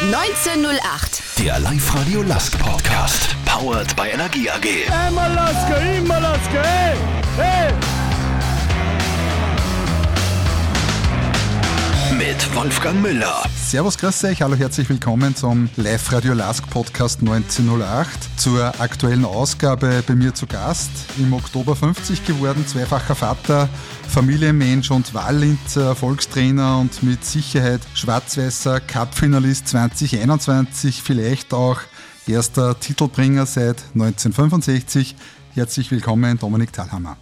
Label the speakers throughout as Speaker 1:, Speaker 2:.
Speaker 1: 1908.
Speaker 2: Der Live-Radio Lask Podcast. Powered by Energie AG.
Speaker 3: Einmal Laske, immer Laske, hey, hey.
Speaker 2: Mit Wolfgang Müller.
Speaker 4: Servus, grüß euch, hallo, herzlich willkommen zum Live-Radio Lask Podcast 1908. Zur aktuellen Ausgabe bei mir zu Gast. Im Oktober 50 geworden, zweifacher Vater, Familienmensch und Wahllinzer, Erfolgstrainer und mit Sicherheit schwarz-weißer Cup-Finalist 2021, vielleicht auch erster Titelbringer seit 1965. Herzlich willkommen, Dominik Thalhammer.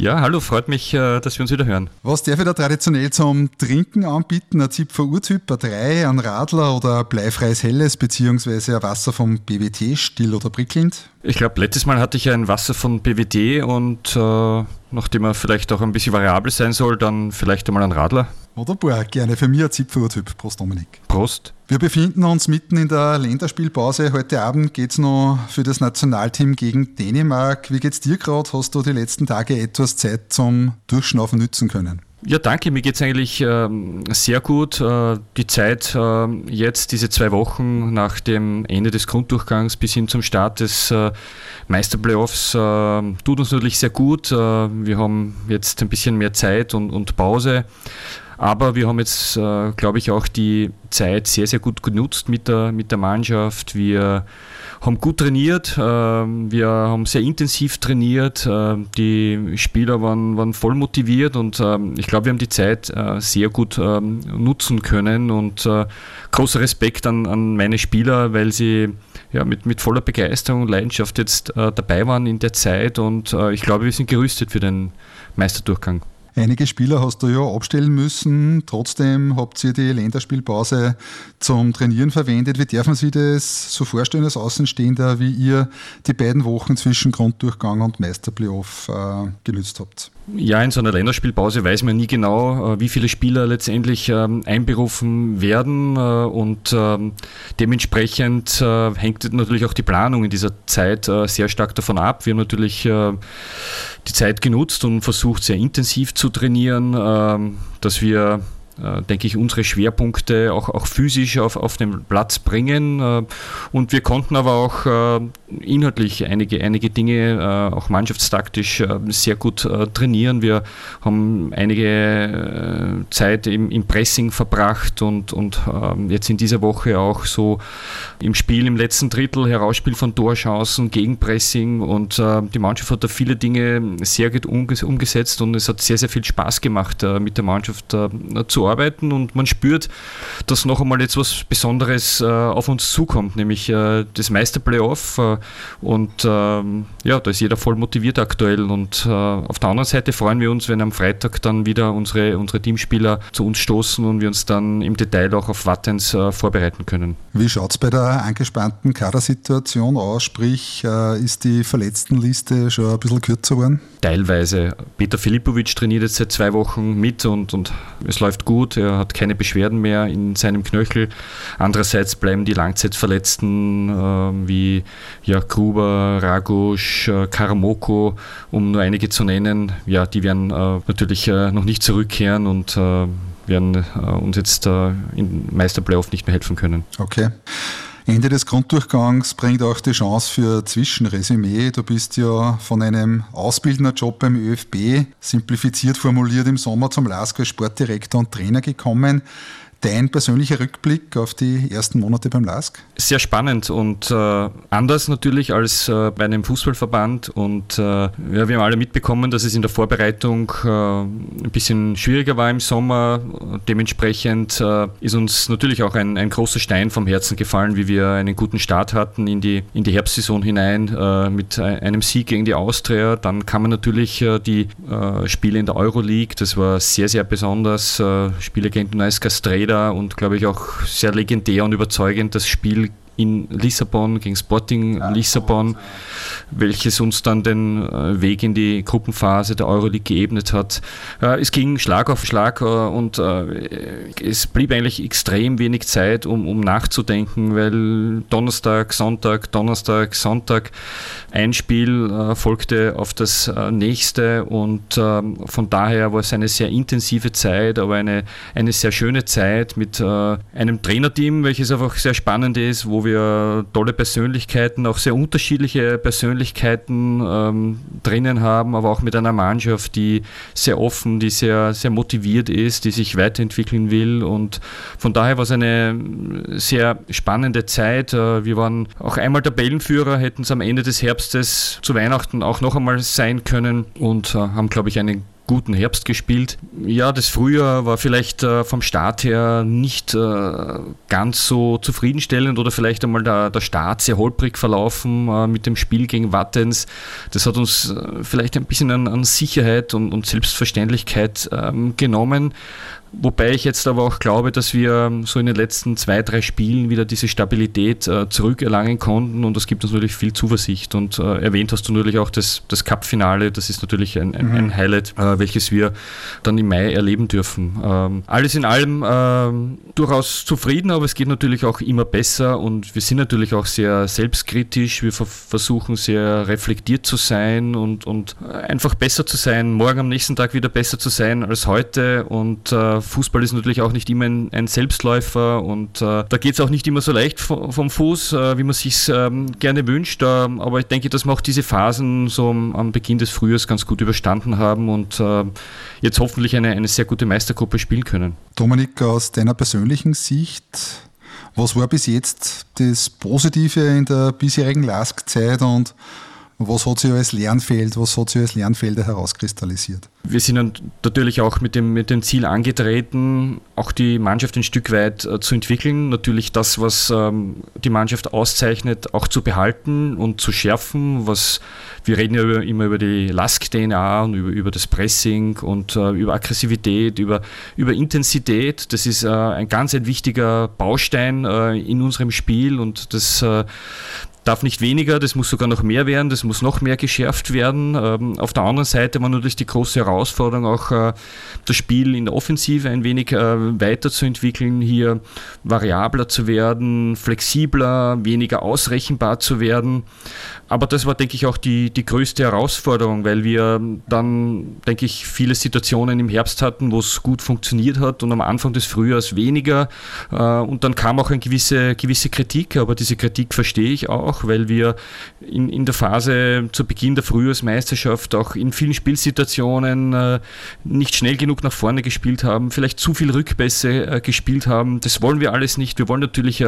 Speaker 5: Ja, hallo, freut mich, äh, dass wir uns wieder hören.
Speaker 4: Was darf ich da traditionell zum Trinken anbieten? Ein Zipfer Urtyp, ein 3, ein Radler oder ein bleifreies Helles beziehungsweise ein Wasser vom BWT, still oder prickelnd?
Speaker 5: Ich glaube, letztes Mal hatte ich ein Wasser von BWT und äh, nachdem er vielleicht auch ein bisschen variabel sein soll, dann vielleicht einmal ein Radler.
Speaker 4: Wunderbar, gerne für mich ein Zipfer-Urtyp. Prost, Dominik.
Speaker 5: Prost.
Speaker 4: Wir befinden uns mitten in der Länderspielpause. Heute Abend geht es noch für das Nationalteam gegen Dänemark. Wie geht's dir gerade? Hast du die letzten Tage etwas Zeit zum Durchschnaufen nützen können?
Speaker 5: Ja, danke. Mir geht es eigentlich ähm, sehr gut. Äh, die Zeit äh, jetzt, diese zwei Wochen nach dem Ende des Grunddurchgangs bis hin zum Start des äh, Meisterplayoffs äh, tut uns natürlich sehr gut. Äh, wir haben jetzt ein bisschen mehr Zeit und, und Pause. Aber wir haben jetzt, äh, glaube ich, auch die Zeit sehr, sehr gut genutzt mit der, mit der Mannschaft. Wir haben gut trainiert, äh, wir haben sehr intensiv trainiert, äh, die Spieler waren, waren voll motiviert und äh, ich glaube, wir haben die Zeit äh, sehr gut ähm, nutzen können und äh, großer Respekt an, an meine Spieler, weil sie ja, mit, mit voller Begeisterung und Leidenschaft jetzt dabei waren in der Zeit und ich glaube, wir sind gerüstet für den Meisterdurchgang.
Speaker 4: Einige Spieler hast du ja abstellen müssen. Trotzdem habt ihr die Länderspielpause zum Trainieren verwendet. Wie darf man sich das so vorstellen als Außenstehender, wie ihr die beiden Wochen zwischen Grunddurchgang und Meisterplayoff äh, genützt habt?
Speaker 5: Ja, in so einer Länderspielpause weiß man nie genau, äh, wie viele Spieler letztendlich ähm, einberufen werden äh, und ähm, dementsprechend äh, hängt natürlich auch die Planung in dieser Zeit sehr stark davon ab. Wir haben natürlich die Zeit genutzt und versucht sehr intensiv zu trainieren, ähm, dass wir denke ich, unsere Schwerpunkte auch, auch physisch auf, auf den Platz bringen. Äh, und wir konnten aber auch äh, inhaltlich einige, einige Dinge, auch mannschaftstaktisch, sehr gut trainieren. Wir haben einige Zeit im, im Pressing verbracht und, und ähm, jetzt in dieser Woche auch so im Spiel im letzten Drittel, Herausspiel von Torchancen, Gegenpressing und die Mannschaft hat da viele Dinge sehr gut umgesetzt und es hat sehr, sehr viel Spaß gemacht, mit der Mannschaft zu arbeiten und man spürt, dass noch einmal jetzt was Besonderes äh, auf uns zukommt, nämlich äh, das Meisterplayoff. Äh, und ähm, ja, da ist jeder voll motiviert aktuell. Und äh, auf der anderen Seite freuen wir uns, wenn am Freitag dann wieder unsere, unsere Teamspieler zu uns stoßen und wir uns dann im Detail auch auf Wattens äh, vorbereiten können.
Speaker 4: Wie schaut es bei der angespannten Kadersituation aus? Sprich, äh, ist die Verletztenliste schon ein bisschen kürzer geworden?
Speaker 5: Teilweise. Peter Filipovic trainiert jetzt seit zwei Wochen mit und, und es läuft gut gut, er hat keine Beschwerden mehr in seinem Knöchel. Andererseits bleiben die Langzeitverletzten äh, wie ja, Gruber, Ragusch, äh, Karamoko, um nur einige zu nennen, ja, die werden äh, natürlich äh, noch nicht zurückkehren und äh, werden äh, uns jetzt im Meisterplayoff nicht mehr helfen können.
Speaker 4: Okay. Ende des Grunddurchgangs bringt auch die Chance für Zwischenresümee. Du bist ja von einem Ausbildnerjob beim ÖFB, simplifiziert formuliert im Sommer zum LASK als Sportdirektor und Trainer gekommen. Dein persönlicher Rückblick auf die ersten Monate beim LASK?
Speaker 5: Sehr spannend und äh, anders natürlich als äh, bei einem Fußballverband. Und äh, ja, wir haben alle mitbekommen, dass es in der Vorbereitung äh, ein bisschen schwieriger war im Sommer. Dementsprechend äh, ist uns natürlich auch ein, ein großer Stein vom Herzen gefallen, wie wir einen guten Start hatten in die, in die Herbstsaison hinein äh, mit einem Sieg gegen die Austria. Dann kamen natürlich die Spiele in der Euroleague. Das war sehr, sehr besonders. Spiele gegen Neues Castreda und glaube ich auch sehr legendär und überzeugend das Spiel in Lissabon gegen Sporting Lissabon, welches uns dann den äh, Weg in die Gruppenphase der Euroleague geebnet hat. Äh, es ging Schlag auf Schlag äh, und es blieb eigentlich extrem wenig Zeit, um, um nachzudenken, weil Donnerstag, Sonntag, Donnerstag, Sonntag ein Spiel folgte auf das nächste und ähm, von daher war es eine sehr intensive Zeit, aber eine, eine sehr schöne Zeit mit einem Trainerteam, welches einfach sehr spannend ist, wo wir tolle Persönlichkeiten, auch sehr unterschiedliche Persönlichkeiten ähm, drinnen haben, aber auch mit einer Mannschaft, die sehr offen, die sehr, sehr motiviert ist, die sich weiterentwickeln will. Und von daher war es eine sehr spannende Zeit. Äh, wir waren auch einmal Tabellenführer, hätten es am Ende des Herbstes zu Weihnachten auch noch einmal sein können und äh, haben, glaube ich, einen guten Herbst gespielt. Ja, das Frühjahr war vielleicht äh, vom Start her nicht äh, ganz so zufriedenstellend oder vielleicht einmal der, der Start sehr holprig verlaufen äh, mit dem Spiel gegen Wattens. Das hat uns äh, vielleicht ein bisschen an, an Sicherheit und, und Selbstverständlichkeit ähm, genommen. Wobei ich jetzt aber auch glaube, dass wir so in den letzten zwei, drei Spielen wieder diese Stabilität äh, zurückerlangen konnten und das gibt uns natürlich viel Zuversicht. Und äh, erwähnt hast du natürlich auch das, das Cup-Finale, das ist natürlich ein, ein, ein mhm. Highlight, äh, welches wir dann im Mai erleben dürfen. Ähm, alles in allem ähm, durchaus zufrieden, aber es geht natürlich auch immer besser und wir sind natürlich auch sehr selbstkritisch. Wir versuchen sehr reflektiert zu sein und, und einfach besser zu sein, morgen am nächsten Tag wieder besser zu sein als heute und äh, Fußball ist natürlich auch nicht immer ein, Selbstläufer und äh, da geht es auch nicht immer so leicht vom, vom Fuß, äh, wie man sich ähm, gerne wünscht. Ähm, aber ich denke, dass wir auch diese Phasen so am, am Beginn des Frühjahrs ganz gut überstanden haben und äh, jetzt hoffentlich eine, eine sehr gute Meistergruppe spielen können.
Speaker 4: Dominik, aus deiner persönlichen Sicht, was war bis jetzt das Positive in der bisherigen LASK-Zeit und was hat sich als Lernfeld, was hat sich als Lernfelder herauskristallisiert?
Speaker 5: Wir sind natürlich auch mit dem, mit dem Ziel angetreten, auch die Mannschaft ein Stück weit äh, zu entwickeln. Natürlich das, was ähm, die Mannschaft auszeichnet, auch zu behalten und zu schärfen. Was, wir reden ja immer über die Lask-DNA und über, über das Pressing und äh, über Aggressivität, über, über Intensität. Das ist äh, ein ganz ein wichtiger Baustein in unserem Spiel und das darf nicht weniger, das muss sogar noch mehr werden, das muss noch mehr geschärft werden. Ähm, auf der anderen Seite war natürlich die große Herausforderung auch äh, das Spiel in der Offensive ein wenig äh, weiterzuentwickeln, hier variabler zu werden, flexibler, weniger ausrechenbar zu werden. Aber das war, denke ich, auch die, die größte Herausforderung, weil wir dann, denke ich, viele Situationen im Herbst hatten, wo es gut funktioniert hat und am Anfang des Frühjahrs weniger. Äh, und dann kam auch eine gewisse, gewisse Kritik, aber diese Kritik verstehe ich auch, weil wir in, in der Phase zu Beginn der Frühjahrsmeisterschaft auch in vielen Spielsituationen äh, nicht schnell genug nach vorne gespielt haben, vielleicht zu viel Rückpässe äh, gespielt haben. Das wollen wir alles nicht. Wir wollen natürlich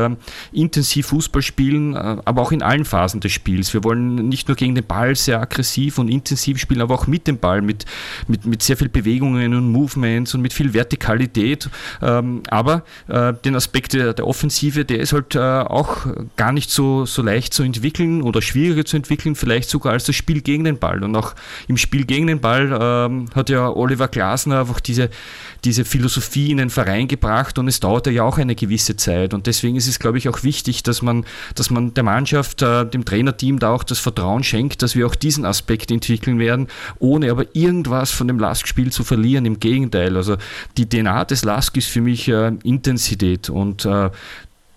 Speaker 5: intensiv Fußball spielen, aber auch in allen Phasen des Spiels. Wir wollen nicht nur gegen den Ball sehr aggressiv und intensiv spielen, aber auch mit dem Ball, mit, mit, mit sehr viel Bewegungen und Movements und mit viel Vertikalität. Ähm, aber äh, den Aspekt der, der, Offensive, der ist halt äh, auch gar nicht so, so leicht zu entwickeln oder schwieriger zu entwickeln, vielleicht sogar als das Spiel gegen den Ball. Und auch im Spiel gegen den Ball ähm, hat ja Oliver Glasner einfach diese, diese Philosophie in den Verein gebracht und es dauerte ja auch eine gewisse Zeit. Und deswegen ist es, glaube ich, auch wichtig, dass man, dass man der Mannschaft, äh, dem Trainerteam da auch das Vertrauen schenkt, dass wir auch diesen Aspekt entwickeln werden, ohne aber irgendwas von dem Lask-Spiel zu verlieren. Im Gegenteil, also die DNA des Lask ist für mich äh, Intensität und äh,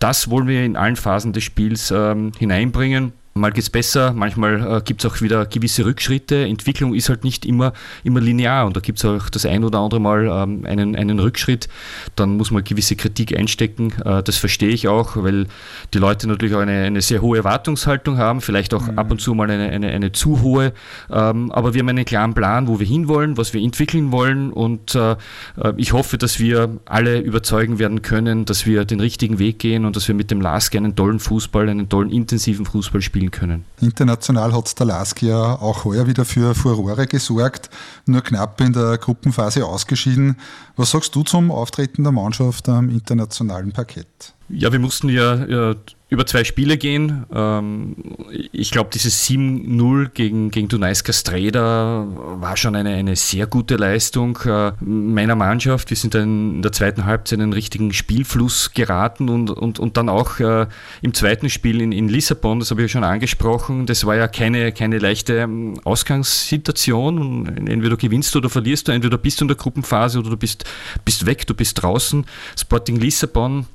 Speaker 5: das wollen wir in allen Phasen des Spiels ähm, hineinbringen. Mal geht es besser, manchmal äh, gibt es auch wieder gewisse Rückschritte. Entwicklung ist halt nicht immer, immer linear und da gibt es auch das ein oder andere Mal ähm, einen, einen Rückschritt. Dann muss man gewisse Kritik einstecken. Äh, das verstehe ich auch, weil die Leute natürlich auch eine, eine sehr hohe Erwartungshaltung haben, vielleicht auch mhm. ab und zu mal eine, eine, eine zu hohe. Ähm, aber wir haben einen klaren Plan, wo wir hinwollen, was wir entwickeln wollen und äh, äh ich hoffe, dass wir alle überzeugen werden können, dass wir den richtigen Weg gehen und dass wir mit dem LASK einen tollen Fußball, einen tollen intensiven Fußball spielen spielen können.
Speaker 4: International hat Stalask ja auch heuer wieder für Furore gesorgt, nur knapp in der Gruppenphase ausgeschieden. Was sagst du zum Auftreten der Mannschaft am internationalen Parkett?
Speaker 5: Ja, wir mussten ja, ja über zwei Spiele gehen. Ähm, ich glaube, dieses 7-0 gegen, gegen Dunajska Streda war schon eine, eine sehr gute Leistung äh, meiner Mannschaft. Wir sind dann in der zweiten Halbzeit in einen richtigen Spielfluss geraten und, und, und dann auch äh, im zweiten Spiel in, in Lissabon, das habe ich ja schon angesprochen, das war ja keine, keine leichte ähm, Ausgangssituation. Entweder du gewinnst oder verlierst du, entweder bist du in der Gruppenphase oder du bist, bist weg, du bist draußen. Sporting Lissabon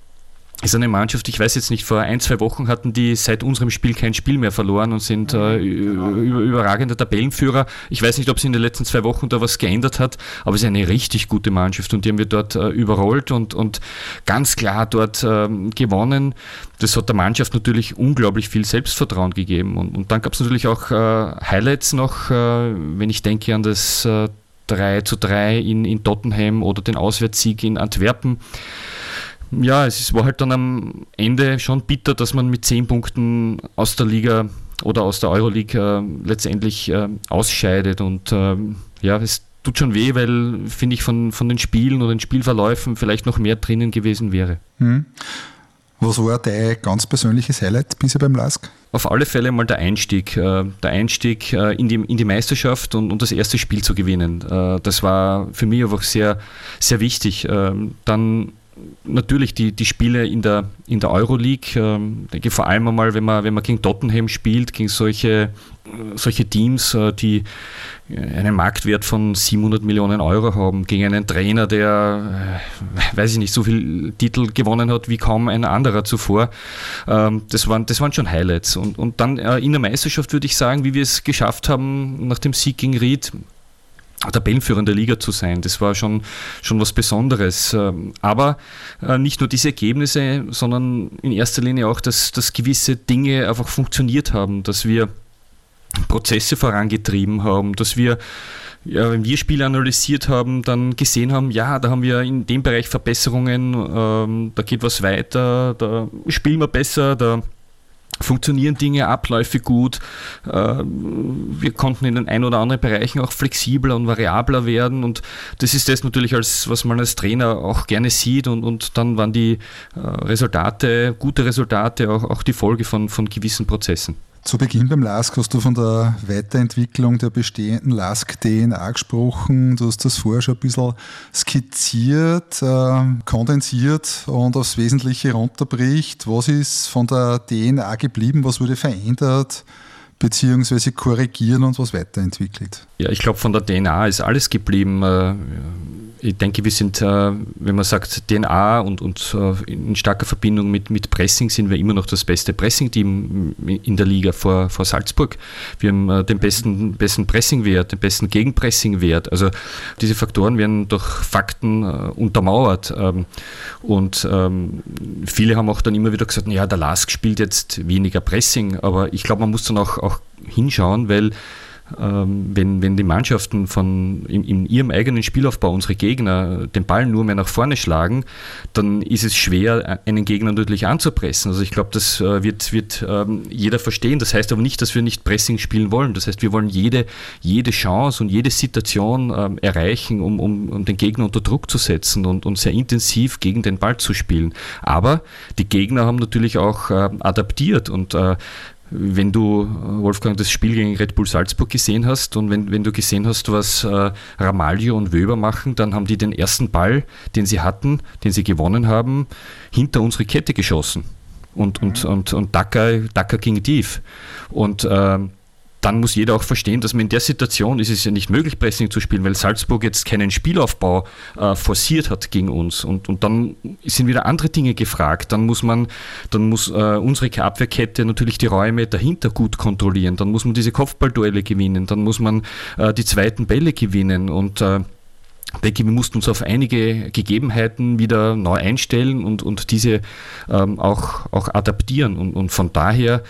Speaker 5: ist eine Mannschaft, ich weiß jetzt nicht, vor ein, zwei Wochen hatten die seit unserem Spiel kein Spiel mehr verloren und sind äh, über, überragender Tabellenführer. Ich weiß nicht, ob sich in den letzten zwei Wochen da was geändert hat, aber es ist eine richtig gute Mannschaft und die haben wir dort äh, überrollt und, und ganz klar dort äh, gewonnen. Das hat der Mannschaft natürlich unglaublich viel Selbstvertrauen gegeben. Und, und dann gab es natürlich auch äh, Highlights noch, äh, wenn ich denke an das 3 äh, zu 3 in, in Tottenham oder den Auswärtssieg in Antwerpen ja, es war halt dann am Ende schon bitter, dass man mit zehn Punkten aus der Liga oder aus der Euroleague äh, letztendlich äh, ausscheidet. Und äh, ja, es tut schon weh, weil, finde ich, von, von den Spielen oder den Spielverläufen vielleicht noch mehr drinnen gewesen wäre. Hm.
Speaker 4: Was war dein ganz persönliches Highlight bisher beim LASK?
Speaker 5: Auf alle Fälle mal der Einstieg. Äh, der Einstieg äh, in die, in die Meisterschaft und, und das erste Spiel zu gewinnen. Äh, das war für mich einfach sehr, sehr wichtig. Ähm, dann natürlich die, die Spiele in der, in der Euroleague, ähm, denke vor allem einmal, wenn man, wenn man gegen Tottenham spielt, gegen solche, solche Teams, äh, die einen Marktwert von 700 Millionen Euro haben, gegen einen Trainer, der, äh, weiß ich nicht, so viele Titel gewonnen hat wie kaum ein anderer zuvor. Ähm, das, waren, das waren schon Highlights. Und, und dann äh, in der Meisterschaft würde ich sagen, wie wir es geschafft haben, nach dem Sieg gegen Ried, Tabellenführer in der Liga zu sein. Das war schon, schon was Besonderes. Ähm, aber äh, nicht nur diese Ergebnisse, sondern in erster Linie auch, dass, dass gewisse Dinge einfach funktioniert haben, dass wir Prozesse vorangetrieben haben, dass wir ja, wenn wir Spiele analysiert haben, dann gesehen haben, ja, da haben wir in dem Bereich Verbesserungen, ähm, da geht was weiter, da spielen wir besser, da funktionieren Dinge, Abläufe gut. Äh, wir konnten in den ein oder anderen Bereichen auch flexibler und variabler werden und das ist das natürlich, als, was man als Trainer auch gerne sieht und, und dann waren die äh, Resultate, gute Resultate auch, auch die Folge von, von gewissen Prozessen.
Speaker 4: Zu Beginn beim LASK hast du von der Weiterentwicklung der bestehenden LASK-DNA gesprochen. Du hast das vorher schon ein bisschen skizziert, äh, kondensiert und aufs Wesentliche runterbricht. Was ist von der DNA geblieben? Was wurde verändert? Beziehungsweise korrigieren und was weiterentwickelt?
Speaker 5: Ja, ich glaube, von der DNA ist alles geblieben. Äh, ich denke, wir sind, äh, wenn man sagt DNA und, und äh, in starker Verbindung mit, mit Pressing, sind wir immer noch das beste Pressing-Team in der Liga vor, vor Salzburg. Wir haben den besten, besten Pressing-Wert, den besten Gegenpressing-Wert. Also diese Faktoren werden durch Fakten untermauert. Ähm, und ähm, viele haben auch dann immer wieder gesagt, ja, der Lask spielt jetzt weniger Pressing, aber ich glaube, man muss dann auch, auch hinschauen, weil ähm, wenn, wenn die Mannschaften von, in, in, ihrem eigenen Spielaufbau unsere Gegner den Ball nur mehr nach vorne schlagen, dann ist es schwer, einen Gegner natürlich anzupressen. Also ich glaube, das äh, wird, wird ähm, jeder verstehen. Das heißt aber nicht, dass wir nicht Pressing spielen wollen. Das heißt, wir wollen jede, jede Chance und jede Situation ähm, erreichen, um, um, um, den Gegner unter Druck zu setzen und, und sehr intensiv gegen den Ball zu spielen. Aber die Gegner haben natürlich auch äh, adaptiert und äh, wenn du, äh, Wolfgang, das Spiel gegen Red Bull Salzburg gesehen hast und wenn, wenn du gesehen hast, was äh, Ramalho und Wöber machen, dann haben die den ersten Ball, den sie hatten, den sie gewonnen haben, hinter unsere Kette geschossen. Und, und, und, und Dacker, Dacker ging tief. Und äh, dann muss jeder auch verstehen, dass man in der Situation ist es ja nicht möglich, Pressing zu spielen, weil Salzburg jetzt keinen Spielaufbau äh, forciert hat gegen uns. Und, und dann sind wieder andere Dinge gefragt. Dann muss man, dann muss äh, unsere Abwehrkette natürlich die Räume dahinter gut kontrollieren. Dann muss man diese Kopfballduelle gewinnen. Dann muss man äh, die zweiten Bälle gewinnen. Und äh, denke, wir mussten uns auf einige Gegebenheiten wieder neu einstellen und, und diese ähm, auch, auch adaptieren. Und, und von daher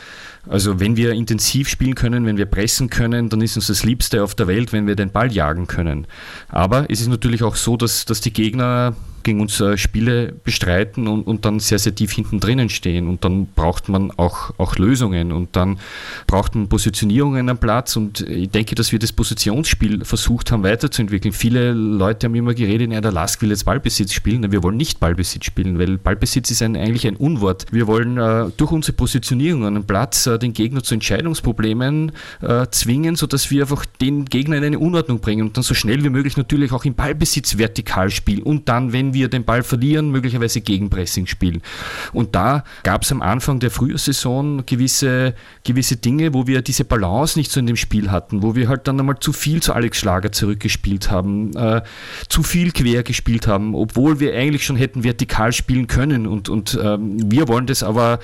Speaker 5: Also wenn wir intensiv spielen können, wenn wir pressen können, dann ist uns das Liebste auf der Welt, wenn wir den Ball jagen können. Aber es ist natürlich auch so, dass, dass die Gegner gegen uns äh, Spiele bestreiten und, und dann sehr, sehr tief hinten drinnen stehen. Und dann braucht man auch, auch Lösungen und dann braucht man Positionierungen am Platz. Und ich denke, dass wir das Positionsspiel versucht haben weiterzuentwickeln. Viele Leute haben immer geredet, ja, der Lask will jetzt Ballbesitz spielen. Wir wollen nicht Ballbesitz spielen, weil Ballbesitz ist ein, eigentlich ein Unwort. Wir wollen äh, durch unsere Positionierung an dem Platz äh, den Gegner zu Entscheidungsproblemen äh, zwingen, sodass wir einfach den Gegner in eine Unordnung bringen und dann so schnell wie möglich natürlich auch im Ballbesitz vertikal spielen und dann, wenn wir wir den Ball verlieren, möglicherweise Gegenpressing spielen. Und da gab es am Anfang der Frühjahrsaison gewisse, gewisse Dinge, wo wir diese Balance nicht so in dem Spiel hatten, wo wir halt dann einmal zu viel zu Alex Schlager zurückgespielt haben, äh, zu viel quer gespielt haben, obwohl wir eigentlich schon hätten vertikal spielen können. Und, und ähm, wir wollen das aber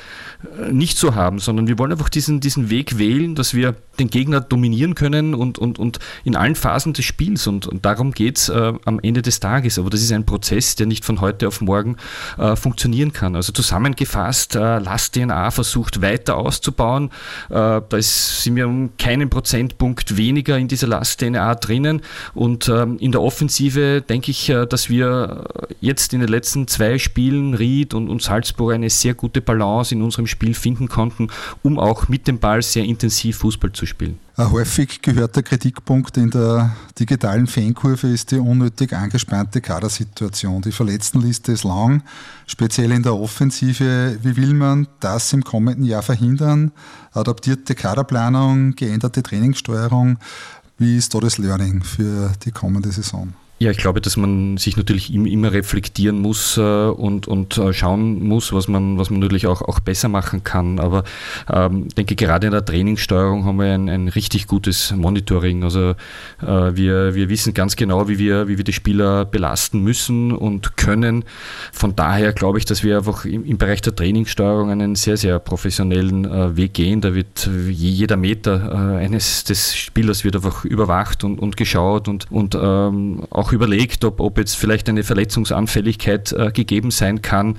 Speaker 5: äh, nicht so haben, sondern wir wollen einfach diesen, diesen Weg wählen, dass wir den Gegner dominieren können und, und, und in allen Phasen des Spiels. Und, und darum geht es äh, am Ende des Tages. Aber das ist ein Prozess, der nicht von heute auf morgen äh, funktionieren kann. Also zusammengefasst, äh, Last DNA versucht weiter auszubauen. Äh, da ist, sind wir um keinen Prozentpunkt weniger in dieser Last DNA drinnen. Und ähm, in der Offensive denke ich, äh, dass wir jetzt in den letzten zwei Spielen, Ried und, und Salzburg, eine sehr gute Balance in unserem Spiel finden konnten, um auch mit dem Ball sehr intensiv Fußball zu spielen.
Speaker 4: Ein häufig gehörter Kritikpunkt in der digitalen Fankurve ist die unnötig angespannte Kadersituation. Die Verletztenliste ist lang, speziell in der Offensive. Wie will man das im kommenden Jahr verhindern? Adaptierte Kaderplanung, geänderte Trainingssteuerung. Wie ist da das Learning für die kommende Saison?
Speaker 5: Ja, ich glaube, dass man sich natürlich immer reflektieren muss äh, und, und äh, schauen muss, was man, was man natürlich auch, auch besser machen kann. Aber ähm, denke, gerade in der Trainingssteuerung haben wir ein, ein richtig gutes Monitoring. Also äh, wir, wir wissen ganz genau, wie wir, wie wir die Spieler belasten müssen und können. Von daher glaube ich, dass wir einfach im, im Bereich der Trainingssteuerung einen sehr, sehr professionellen äh, Weg gehen. Da wird jeder Meter äh, eines des Spielers wird einfach überwacht und, und geschaut und, und ähm, auch auch überlegt, ob, ob jetzt vielleicht eine Verletzungsanfälligkeit äh, gegeben sein kann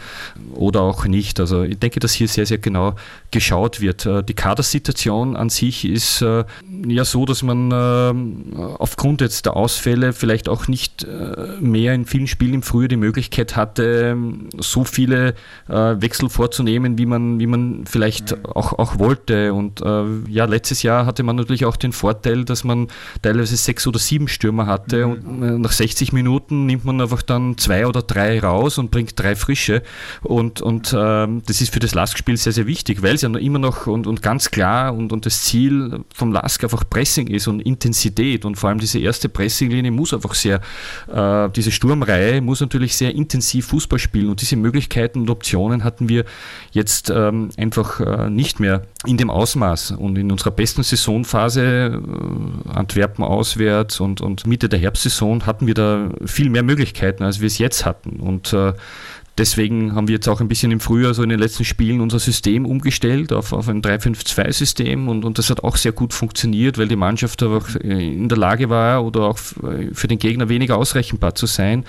Speaker 5: oder auch nicht. Also ich denke, dass hier sehr, sehr genau geschaut wird. Äh, die Kadersituation an sich ist äh, ja so, dass man äh, aufgrund jetzt der Ausfälle vielleicht auch nicht äh, mehr in vielen Spielen im Frühjahr die Möglichkeit hatte, so viele äh, Wechsel vorzunehmen, wie man, wie man vielleicht auch, auch wollte. Und ja, letztes Jahr hatte man natürlich auch den Vorteil, dass man teilweise sechs oder sieben Stürmer hatte und nach 60 Minuten nimmt man einfach dann zwei oder drei raus und bringt drei frische. Und, und ähm, das ist für das Lask-Spiel sehr, sehr wichtig, weil es ja immer noch und, und ganz klar und, und das Ziel vom Lask einfach Pressing ist und Intensität. Und vor allem diese erste Pressinglinie muss einfach sehr, äh, diese Sturmreihe muss natürlich sehr intensiv Fußball spielen. Und diese Möglichkeiten und Optionen hatten wir jetzt ähm, einfach äh, nicht mehr in dem Ausmaß. Und in unserer besten Saisonphase, äh, Antwerpen auswärts und, und Mitte der Herbstsaison, hatten wir da viel mehr Möglichkeiten, als wir es jetzt hatten. Und äh, Deswegen haben wir jetzt auch ein bisschen im Frühjahr, so in den letzten Spielen, unser System umgestellt auf, auf ein 3-5-2-System und, und das hat auch sehr gut funktioniert, weil die Mannschaft einfach äh, in der Lage war oder auch für den Gegner weniger ausrechenbar zu sein.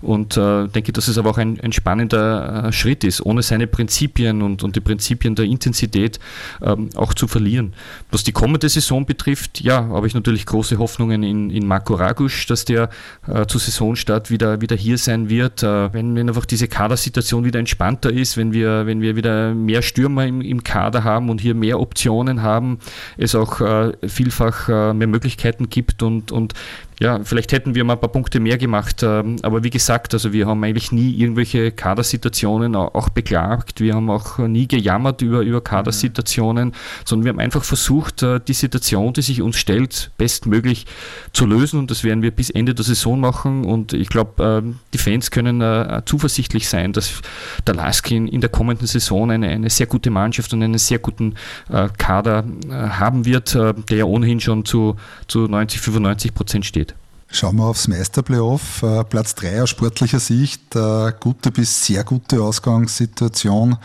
Speaker 5: Und äh, denke, dass es aber auch ein, ein spannender äh, Schritt ist, ohne seine Prinzipien und, und die Prinzipien der Intensität ähm, auch zu verlieren. Was die kommende Saison betrifft, ja, habe ich natürlich große Hoffnungen in, in Marco Ragusch, dass der äh, zu Saisonstart wieder, wieder hier sein wird. Äh, wenn, wenn einfach diese Karte Kadersituation wieder entspannter ist, wenn wir, wenn wir wieder mehr Stürmer im, im Kader haben und hier mehr Optionen haben, es auch äh, vielfach äh, mehr Möglichkeiten gibt und, und ja, vielleicht hätten wir mal ein paar Punkte mehr gemacht. Ähm, aber wie gesagt, also wir haben eigentlich nie irgendwelche Kadersituationen auch beklagt. Wir haben auch nie gejammert über, über Kadersituationen, sondern wir haben einfach versucht, äh, die Situation, die sich uns stellt, bestmöglich zu lösen. Und das werden wir bis Ende der Saison machen. Und ich glaube, ähm, die Fans können äh, zuversichtlich sein, dass der Laskin in der kommenden Saison eine, eine sehr gute Mannschaft und einen sehr guten äh, Kader haben wird, der ja ohnehin schon zu, zu 90, 95 Prozent steht.
Speaker 4: Schauen wir aufs Meisterplayoff. Äh, Platz 3 aus sportlicher Sicht, äh, gute bis sehr gute Ausgangssituation.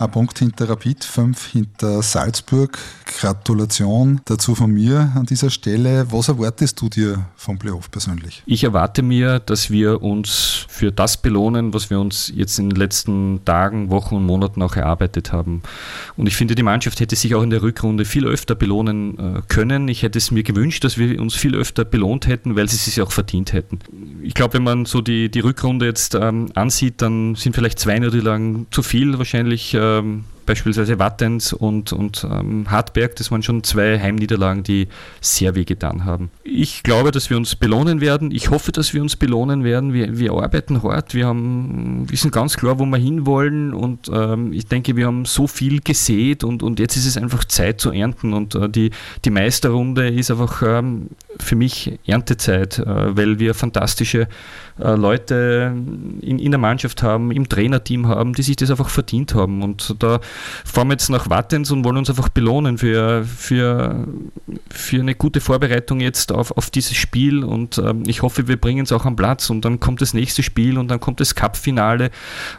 Speaker 4: Ein Punkt hinter Rapid, fünf hinter Salzburg. Gratulation dazu von mir an dieser Stelle. Was erwartest du dir vom Playoff persönlich?
Speaker 5: Ich erwarte mir, dass wir uns für das belohnen, was wir uns jetzt in den letzten Tagen, Wochen und Monaten auch erarbeitet haben. Und ich finde, die Mannschaft hätte sich auch in der Rückrunde viel öfter belohnen äh, können. Ich hätte es mir gewünscht, dass wir uns viel öfter belohnt hätten, weil sie es sich auch verdient hätten. Ich glaube, wenn man so die, die Rückrunde jetzt ähm, ansieht, dann sind vielleicht zwei Niederlagen zu viel wahrscheinlich. Ähm, beispielsweise Wattens und, und ähm, Hartberg, das waren schon zwei Heimniederlagen, die sehr wehgetan haben. Ich glaube, dass wir uns belohnen werden. Ich hoffe, dass wir uns belohnen werden. Wir, wir arbeiten hart, wir haben, wissen ganz klar, wo wir hinwollen und ähm, ich denke, wir haben so viel gesät und, und jetzt ist es einfach Zeit zu ernten und äh, die, die Meisterrunde ist einfach ähm, für mich Erntezeit, äh, weil wir fantastische äh, Leute in, in der Mannschaft haben, im Trainerteam haben, die sich das einfach verdient haben. Und da fahren wir jetzt nach Wattens und wollen uns einfach belohnen für, für, für eine gute Vorbereitung jetzt auf, auf dieses Spiel. Und ähm, ich hoffe, wir bringen es auch am Platz. Und dann kommt das nächste Spiel und dann kommt das Cup-Finale.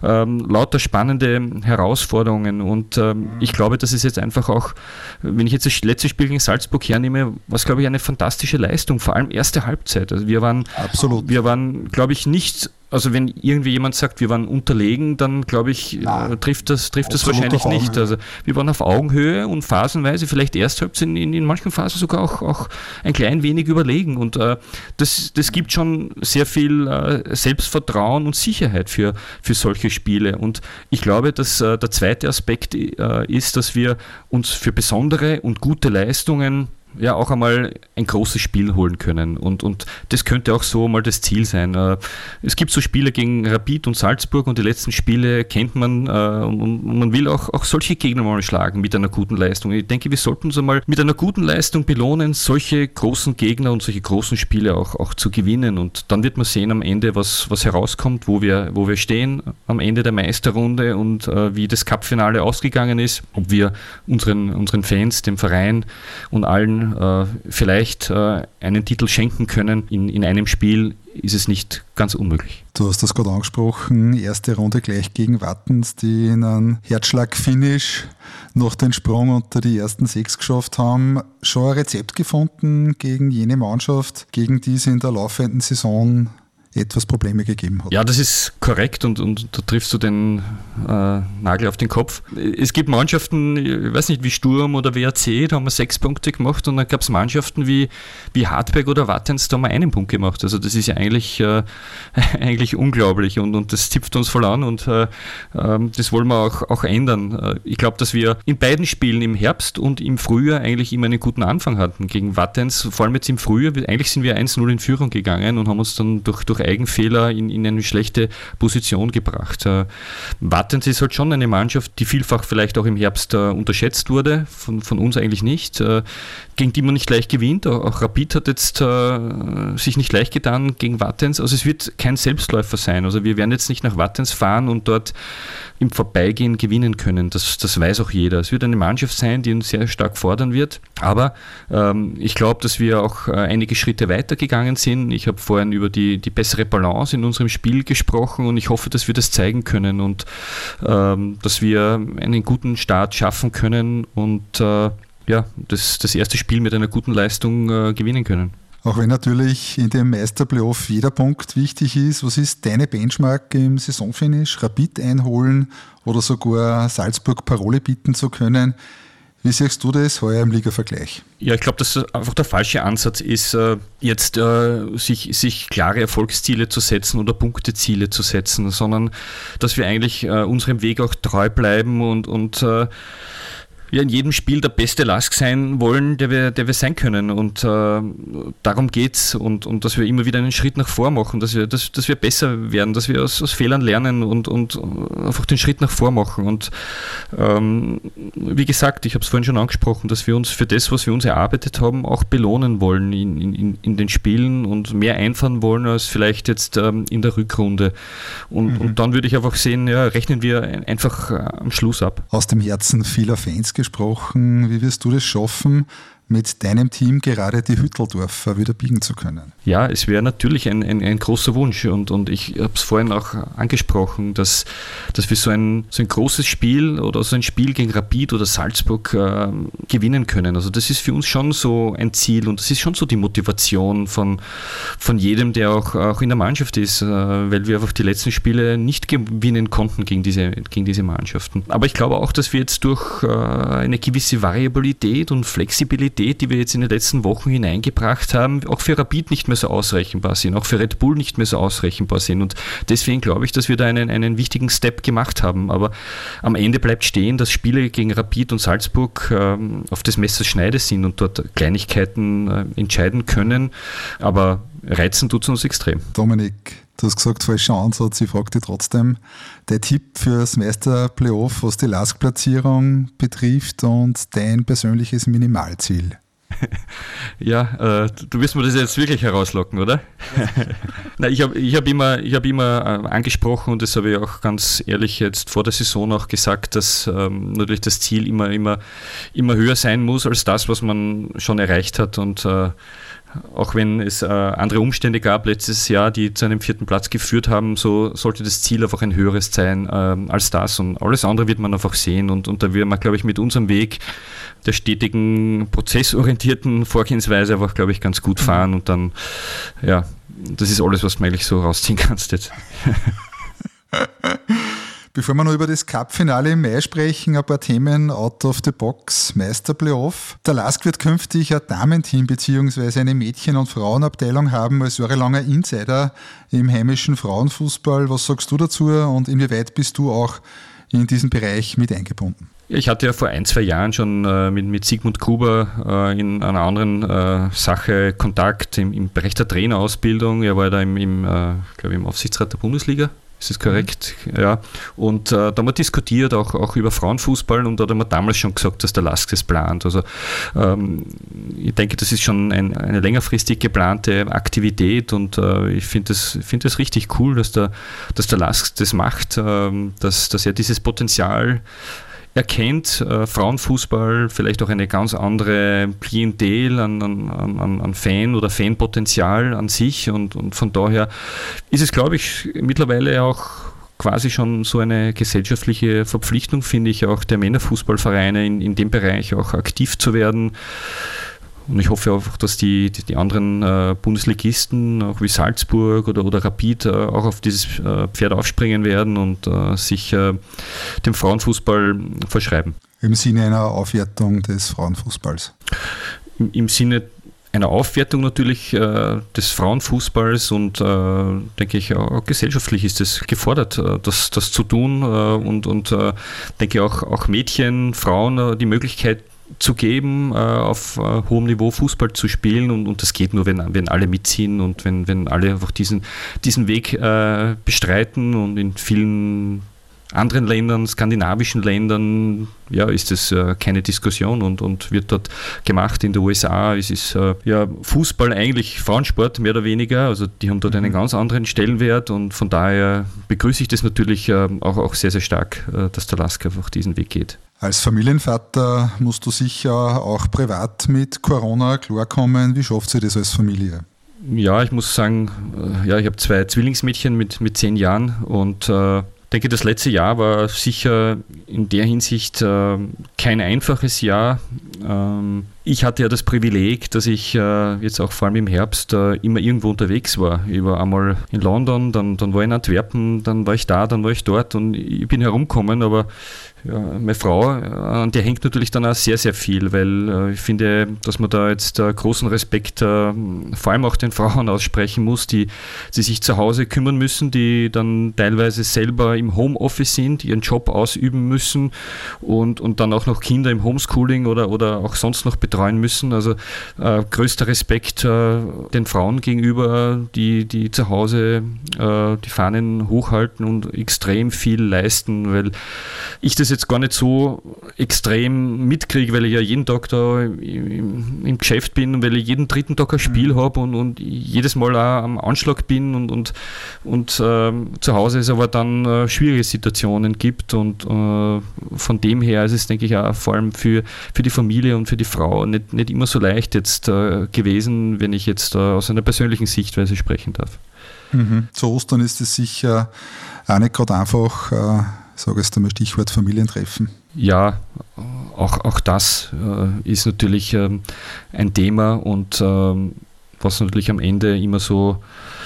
Speaker 5: Ähm, lauter spannende Herausforderungen. Und ähm, ich glaube, das ist jetzt einfach auch, wenn ich jetzt das letzte Spiel gegen Salzburg hernehme, was glaube ich eine fantastische Leistung, vor allem erste Halbzeit. Also wir waren, Absolut. wir waren, glaube ich, nicht also wenn irgendwie jemand sagt, wir waren unterlegen, dann glaube ich, Nein, trifft das, trifft das wahrscheinlich nicht. Also wir waren auf Augenhöhe und phasenweise, vielleicht erst in, in, in manchen Phasen sogar auch, auch ein klein wenig überlegen. Und äh, das, das gibt schon sehr viel äh, Selbstvertrauen und Sicherheit für, für solche Spiele. Und ich glaube, dass äh, der zweite Aspekt äh, ist, dass wir uns für besondere und gute Leistungen ja auch einmal ein großes Spiel holen können. Und, und das könnte auch so mal das Ziel sein. Äh, es gibt so Spiele gegen Rapid und Salzburg und die letzten Spiele kennt man äh, und, man will auch, auch solche Gegner mal schlagen mit einer guten Leistung. Ich denke, wir sollten uns einmal mit einer guten Leistung belohnen, solche großen Gegner und solche großen Spiele auch, auch zu gewinnen. Und dann wird man sehen am Ende, was, was herauskommt, wo wir, wo wir stehen am Ende der Meisterrunde und äh, wie das Cup-Finale ausgegangen ist, ob wir unseren, unseren Fans, dem Verein und allen äh, vielleicht äh, einen Titel schenken können in, in einem Spiel, ist es nicht ganz unmöglich.
Speaker 4: Du hast das gerade angesprochen, erste Runde gleich gegen Wattens, die in einem Herzschlag-Finish noch den Sprung unter die ersten sechs geschafft haben. Schon ein Rezept gefunden gegen jene Mannschaft, gegen die sie in der laufenden Saison etwas Probleme gegeben hat.
Speaker 5: Ja, das ist korrekt und, und da triffst du den äh, Nagel auf den Kopf. Es gibt Mannschaften, ich weiß nicht, wie Sturm oder WRC, da haben wir sechs Punkte gemacht und dann gab es Mannschaften wie, wie Hartberg oder Wattens, da haben wir einen Punkt gemacht. Also das ist ja eigentlich, äh, eigentlich unglaublich und, und das zipft uns voll an und äh, ähm, das wollen wir auch, auch ändern. Äh, ich glaube, dass wir in beiden Spielen im Herbst und im Frühjahr eigentlich immer einen guten Anfang hatten. Gegen Wattens, vor allem jetzt im Frühjahr, eigentlich sind wir 1-0 in Führung gegangen und haben uns dann durch, durch Eigenfehler in, in eine schlechte Position gebracht. Äh, Wattens ist halt schon eine Mannschaft, die vielfach vielleicht auch im Herbst äh, unterschätzt wurde, von, von uns eigentlich nicht, äh, gegen die man nicht leicht gewinnt. Auch, Rapid hat jetzt sich nicht leicht getan gegen Wattens. Also es wird kein Selbstläufer sein. Also wir werden jetzt nicht nach Wattens fahren und dort im Vorbeigehen gewinnen können. Das, das weiß auch jeder. Es wird eine Mannschaft sein, die uns sehr stark fordern wird. Aber ähm, ich glaube, dass wir auch äh, einige Schritte weitergegangen sind. Ich habe vorhin über die, die bessere Balance in unserem Spiel gesprochen und ich hoffe, dass wir das zeigen können und ähm, dass wir einen guten Start schaffen können und äh, ja, das, das erste Spiel mit einer guten Leistung äh, gewinnen können.
Speaker 4: Auch wenn natürlich in dem Meisterplayoff jeder Punkt wichtig ist, was ist deine Benchmark im Saisonfinish? Rapid einholen oder sogar Salzburg Parole bieten zu können? Wie siehst du das heuer im Liga-Vergleich?
Speaker 5: Ja, ich glaube, dass einfach der falsche Ansatz ist, äh, jetzt äh, sich, sich klare Erfolgsziele zu setzen oder Punkteziele zu setzen, sondern dass wir eigentlich äh, unserem Weg auch treu bleiben und, und wir in jedem Spiel der beste Lask sein wollen, der wir, der wir sein können. Und äh, darum geht's und, und dass wir immer wieder einen Schritt nach vor machen, dass wir, dass, dass wir besser werden, dass wir aus, aus Fehlern lernen und, und einfach den Schritt nach vor machen. Und ähm, wie gesagt, ich habe es vorhin schon angesprochen, dass wir uns für das, was wir uns erarbeitet haben, auch belohnen wollen in, in, in den Spielen und mehr einfahren wollen als vielleicht jetzt ähm, in der Rückrunde. Und, mhm. und dann würde ich einfach sehen, ja, rechnen wir einfach äh, am Schluss ab.
Speaker 4: Aus dem Herzen vieler Fans gesprochen. Wie wirst du das schaffen, mit deinem Team gerade die Hütteldorfer wieder biegen zu können?
Speaker 5: Ja, es wäre natürlich ein, ein, ein, großer Wunsch und, und ich habe es vorhin auch angesprochen, dass, dass wir so ein, so ein großes Spiel oder so ein Spiel gegen Rapid oder Salzburg äh, gewinnen können. Also das ist für uns schon so ein Ziel und das ist schon so die Motivation von, von jedem, der auch, auch in der Mannschaft ist, äh, weil wir einfach die letzten Spiele nicht gewinnen konnten gegen diese, gegen diese Mannschaften. Aber ich glaube auch, dass wir jetzt durch äh, eine gewisse Variabilität und Flexibilität, die wir jetzt in den letzten Wochen hineingebracht haben, auch für Rapid nicht mehr so ausrechenbar sind, auch für Red Bull nicht mehr so ausrechenbar sind. Und deswegen glaube ich, dass wir da einen, einen wichtigen Step gemacht haben. Aber am Ende bleibt stehen, dass Spiele gegen Rapid und Salzburg ähm, auf des Messers Schneide sind und dort Kleinigkeiten äh, entscheiden können. Aber reizen tut es uns extrem.
Speaker 4: Dominik, du hast gesagt, falscher Ansatz. Ich frage dich trotzdem, der Tipp fürs Meister-Playoff, was die Lastplatzierung betrifft und dein persönliches Minimalziel?
Speaker 5: Ja, äh, du wirst mir das jetzt wirklich herauslocken, oder? Na, ich habe ich hab immer, hab immer äh, angesprochen und das habe ich auch ganz ehrlich jetzt vor der Saison auch gesagt, dass ähm, natürlich das Ziel immer, immer, immer höher sein muss als das, was man schon erreicht hat und äh, auch wenn es äh, andere Umstände gab letztes Jahr, die zu einem vierten Platz geführt haben, so sollte das Ziel einfach ein höheres sein äh, als das. Und alles andere wird man einfach sehen. Und, und da wird man, glaube ich, mit unserem Weg der stetigen, prozessorientierten Vorgehensweise einfach, glaube ich, ganz gut mhm. fahren und dann, ja, das ist alles, was du eigentlich so rausziehen kannst jetzt.
Speaker 4: Bevor wir noch über das Cup-Finale im Mai sprechen, ein paar Themen out of the box, Meisterplayoff. Der LASK wird künftig ein Damenteam bzw. eine Mädchen- und Frauenabteilung haben als jahrelanger Insider im heimischen Frauenfußball. Was sagst du dazu und inwieweit bist du auch in diesen Bereich mit eingebunden?
Speaker 5: Ich hatte ja vor ein, zwei Jahren schon äh, mit, mit Sigmund Gruber äh, in einer anderen äh, Sache Kontakt im, im, Bereich der Trainerausbildung. Er war da im, im, äh, glaube im Aufsichtsrat der Bundesliga. Ist das korrekt? Ja. Und äh, da haben wir diskutiert, auch, auch über Frauenfußball, und da haben wir damals schon gesagt, dass der LASK das plant. Also ähm, ich denke, das ist schon ein, eine längerfristig geplante Aktivität und äh, ich finde das, find das richtig cool, dass der, dass der LASK das macht, ähm, dass, dass er dieses Potenzial erkennt äh, Frauenfußball vielleicht auch eine ganz andere Klientel an, an, an, an Fan oder Fanpotenzial an sich und, und von daher ist es, glaube ich, mittlerweile auch quasi schon so eine gesellschaftliche Verpflichtung, finde ich, auch der Männerfußballvereine in, in dem Bereich auch aktiv zu werden. Und ich hoffe auch, dass die, die, die anderen äh, Bundesligisten, auch wie Salzburg oder, oder Rapid, äh, auch auf dieses äh, Pferd aufspringen werden und äh, sich äh, dem Frauenfußball verschreiben.
Speaker 4: Im Sinne einer Aufwertung des Frauenfußballs?
Speaker 5: Im, im Sinne einer Aufwertung natürlich äh, des Frauenfußballs und denke ich auch gesellschaftlich ist es gefordert, das, das zu tun und, und denke auch, auch Mädchen, Frauen die Möglichkeit zu geben, äh, auf äh, hohem Niveau Fußball zu spielen und, und das geht nur, wenn, wenn alle mitziehen und wenn, wenn alle einfach diesen, diesen Weg äh, bestreiten und in vielen anderen Ländern, skandinavischen Ländern, ja, ist es äh, keine Diskussion und, und wird dort gemacht. In den USA es ist äh, ja Fußball eigentlich Frauensport mehr oder weniger. Also die haben dort einen mhm. ganz anderen Stellenwert und von daher begrüße ich das natürlich äh, auch, auch sehr, sehr stark, äh, dass der Lask einfach diesen Weg geht.
Speaker 4: Als Familienvater musst du sicher auch privat mit Corona klarkommen. Wie schafft sie das als Familie?
Speaker 5: Ja, ich muss sagen, äh, ja, ich habe zwei Zwillingsmädchen mit, mit zehn Jahren und äh, denke, das letzte Jahr war sicher in der Hinsicht äh, kein einfaches Jahr. Ähm, ich hatte ja das Privileg, dass ich äh, jetzt auch vor allem im Herbst äh, immer irgendwo unterwegs war. Ich war einmal in London, dann, dann war ich in Antwerpen, dann war ich da, dann war ich dort und ich bin herumgekommen, aber ja, meine Frau, an der hängt natürlich dann auch sehr, sehr viel, weil äh, ich finde, dass man da jetzt äh, großen Respekt äh, vor allem auch den Frauen aussprechen muss, die, die sich zu Hause kümmern müssen, die dann teilweise selber im Homeoffice sind, ihren Job ausüben müssen und, und dann auch noch Kinder im Homeschooling oder, oder auch sonst noch betreuen müssen. Also äh, größter Respekt äh, den Frauen gegenüber, die, die zu Hause äh, die Fahnen hochhalten und extrem viel leisten, weil ich das jetzt gar nicht so extrem mitkriege, weil ich ja jeden Tag da im, im Geschäft bin und weil ich jeden dritten Tag ein Spiel mhm. habe und, und jedes Mal auch am Anschlag bin und, und, und äh, zu Hause es aber dann äh, schwierige Situationen gibt und äh, von dem her ist es, denke ich, auch vor allem für, für die Familie und für die Frau nicht, nicht immer so leicht jetzt äh, gewesen, wenn ich jetzt äh, aus einer persönlichen Sichtweise sprechen darf.
Speaker 4: Mhm. Zu Ostern ist es sicher auch nicht gerade einfach, äh, sage jetzt einmal Stichwort Familientreffen.
Speaker 5: Ja, auch, auch das äh, ist natürlich ähm, ein Thema und ähm, was natürlich am Ende immer so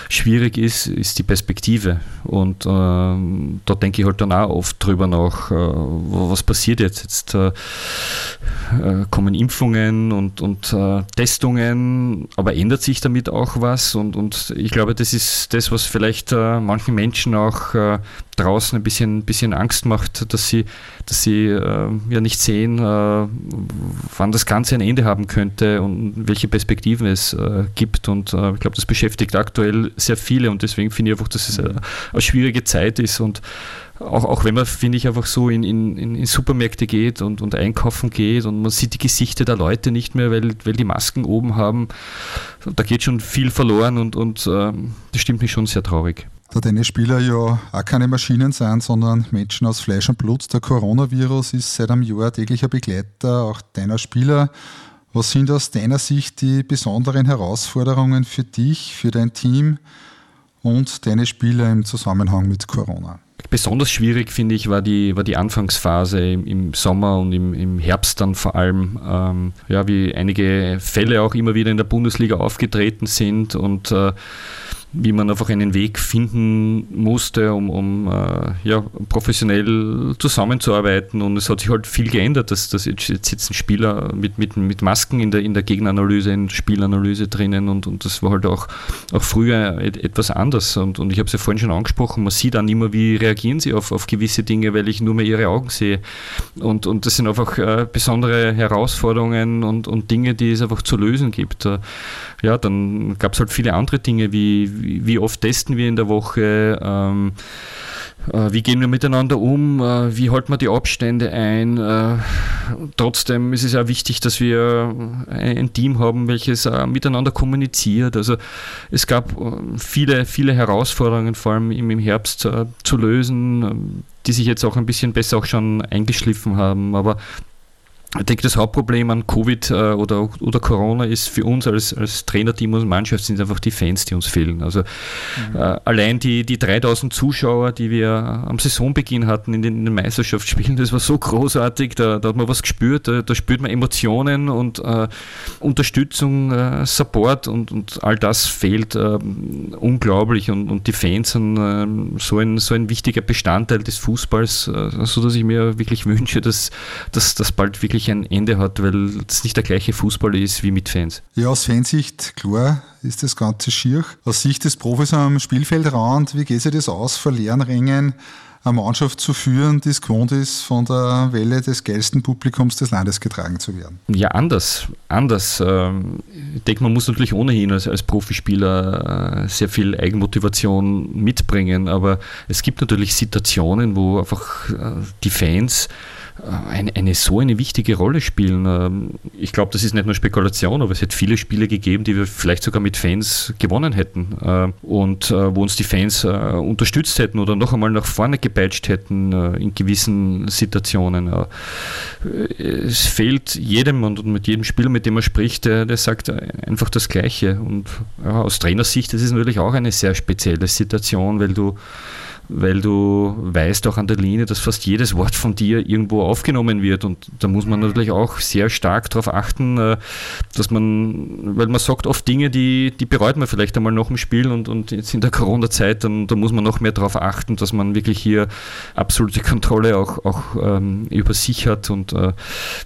Speaker 5: schwierig ist, ist die Perspektive. Und ähm, da denke ich halt dann auch oft drüber nach, äh, was passiert jetzt? Jetzt äh, äh, kommen Impfungen und, und äh, Testungen, aber ändert sich damit auch was? Und, und ich glaube, das ist das, was vielleicht äh, manchen Menschen auch äh, draußen ein bisschen, bisschen Angst macht, dass sie, dass sie äh, ja nicht sehen, äh, wann das Ganze ein Ende haben könnte und welche Perspektiven es äh, gibt. Und äh, ich glaube, das beschäftigt aktuell sehr viele und deswegen finde ich einfach, dass es eine, eine schwierige Zeit ist und auch, auch wenn man, finde ich, einfach so in, in, in Supermärkte geht und, und einkaufen geht und man sieht die Gesichter der Leute nicht mehr, weil, weil die Masken oben haben, da geht schon viel verloren und, und ähm, das stimmt mich schon sehr traurig
Speaker 4: da deine Spieler ja auch keine Maschinen sind, sondern Menschen aus Fleisch und Blut. Der Coronavirus ist seit einem Jahr täglicher Begleiter auch deiner Spieler. Was sind aus deiner Sicht die besonderen Herausforderungen für dich, für dein Team und deine Spieler im Zusammenhang mit Corona?
Speaker 5: Besonders schwierig, finde ich, war die, war die Anfangsphase im, Sommer und im, im, Herbst dann vor allem, ähm, ja, wie einige Fälle auch immer wieder in der Bundesliga aufgetreten sind und äh, wie man einfach einen Weg finden musste, um, um äh, ja, professionell zusammenzuarbeiten. Und es hat sich halt viel geändert. Dass, dass jetzt, jetzt sitzen Spieler mit, mit, mit Masken in der, in der Gegenanalyse, in Spielanalyse drinnen und, und das war halt auch, auch früher etwas anders. Und, und ich habe es ja vorhin schon angesprochen, man sieht dann immer, wie reagieren sie auf, auf gewisse Dinge, weil ich nur mehr ihre Augen sehe. Und, und das sind einfach äh, besondere Herausforderungen und, und Dinge, die es einfach zu lösen gibt. Äh, ja, dann gab es halt viele andere Dinge, wie, wie oft testen wir in der Woche, ähm, äh, wie gehen wir miteinander um, äh, wie halten wir die Abstände ein. Äh, trotzdem ist es ja wichtig, dass wir ein Team haben, welches äh, miteinander kommuniziert. Also es gab äh, viele, viele Herausforderungen, vor allem im, im Herbst äh, zu lösen, die sich jetzt auch ein bisschen besser auch schon eingeschliffen haben. Aber ich denke, das Hauptproblem an Covid äh, oder, oder Corona ist für uns als, als Trainerteam und Mannschaft sind einfach die Fans, die uns fehlen. Also mhm. äh, allein die, die 3000 Zuschauer, die wir am Saisonbeginn hatten in den, in den Meisterschaftsspielen, das war so großartig, da, da hat man was gespürt, da, da spürt man Emotionen und äh, Unterstützung, äh, Support und, und all das fehlt ähm, unglaublich und, und die Fans sind ähm, so, ein, so ein wichtiger Bestandteil des Fußballs, äh, so dass ich mir wirklich wünsche, dass, dass das bald wirklich wirklich ein Ende hat, weil es nicht der gleiche Fußball ist wie mit Fans.
Speaker 4: Ja, aus Fansicht, klar, ist das Ganze schier. Aus Sicht des Profis am Spielfeldrand, wie geht sich das aus, vor leeren Rängen eine Mannschaft zu führen, die es gewohnt ist, von der Welle des geilsten Publikums des Landes getragen zu werden?
Speaker 5: Ja, anders. Anders. Ähm, ich denke, man muss natürlich ohnehin als, als Profispieler äh, sehr viel Eigenmotivation mitbringen, aber es gibt natürlich Situationen, wo einfach äh, die Fans eine, eine, so eine wichtige Rolle spielen. Ähm, ich glaube, das ist nicht nur Spekulation, aber es hätte viele Spiele gegeben, die wir vielleicht sogar mit Fans gewonnen hätten äh, und äh, wo uns die Fans unterstützt hätten oder noch einmal nach vorne gepeitscht hätten in gewissen Situationen. Es fehlt jedem und mit jedem Spieler, mit dem man spricht, der, der sagt einfach das Gleiche. Und ja, aus Trainersicht ist es natürlich auch eine sehr spezielle Situation, weil du weil du weißt auch an der Linie, dass fast jedes Wort von dir irgendwo aufgenommen wird. Und da muss man natürlich auch sehr stark darauf achten, äh, dass man, weil man sagt oft Dinge, die, die bereut man vielleicht einmal nach dem Spiel und, und jetzt in der Corona-Zeit, dann da muss man noch mehr darauf achten, dass man wirklich hier absolute Kontrolle auch, auch ähm, über sich hat. Und äh,